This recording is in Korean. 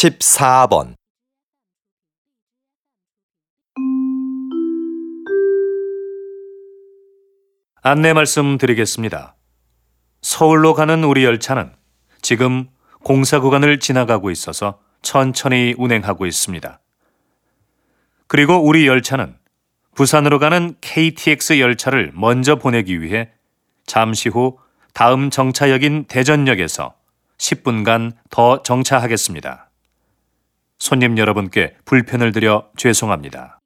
14번 안내 말씀드리겠습니다. 서울로 가는 우리 열차는 지금 공사 구간을 지나가고 있어서 천천히 운행하고 있습니다. 그리고 우리 열차는 부산으로 가는 KTX 열차를 먼저 보내기 위해 잠시 후 다음 정차역인 대전역에서 10분간 더 정차하겠습니다. 손님 여러분께 불편을 드려 죄송합니다.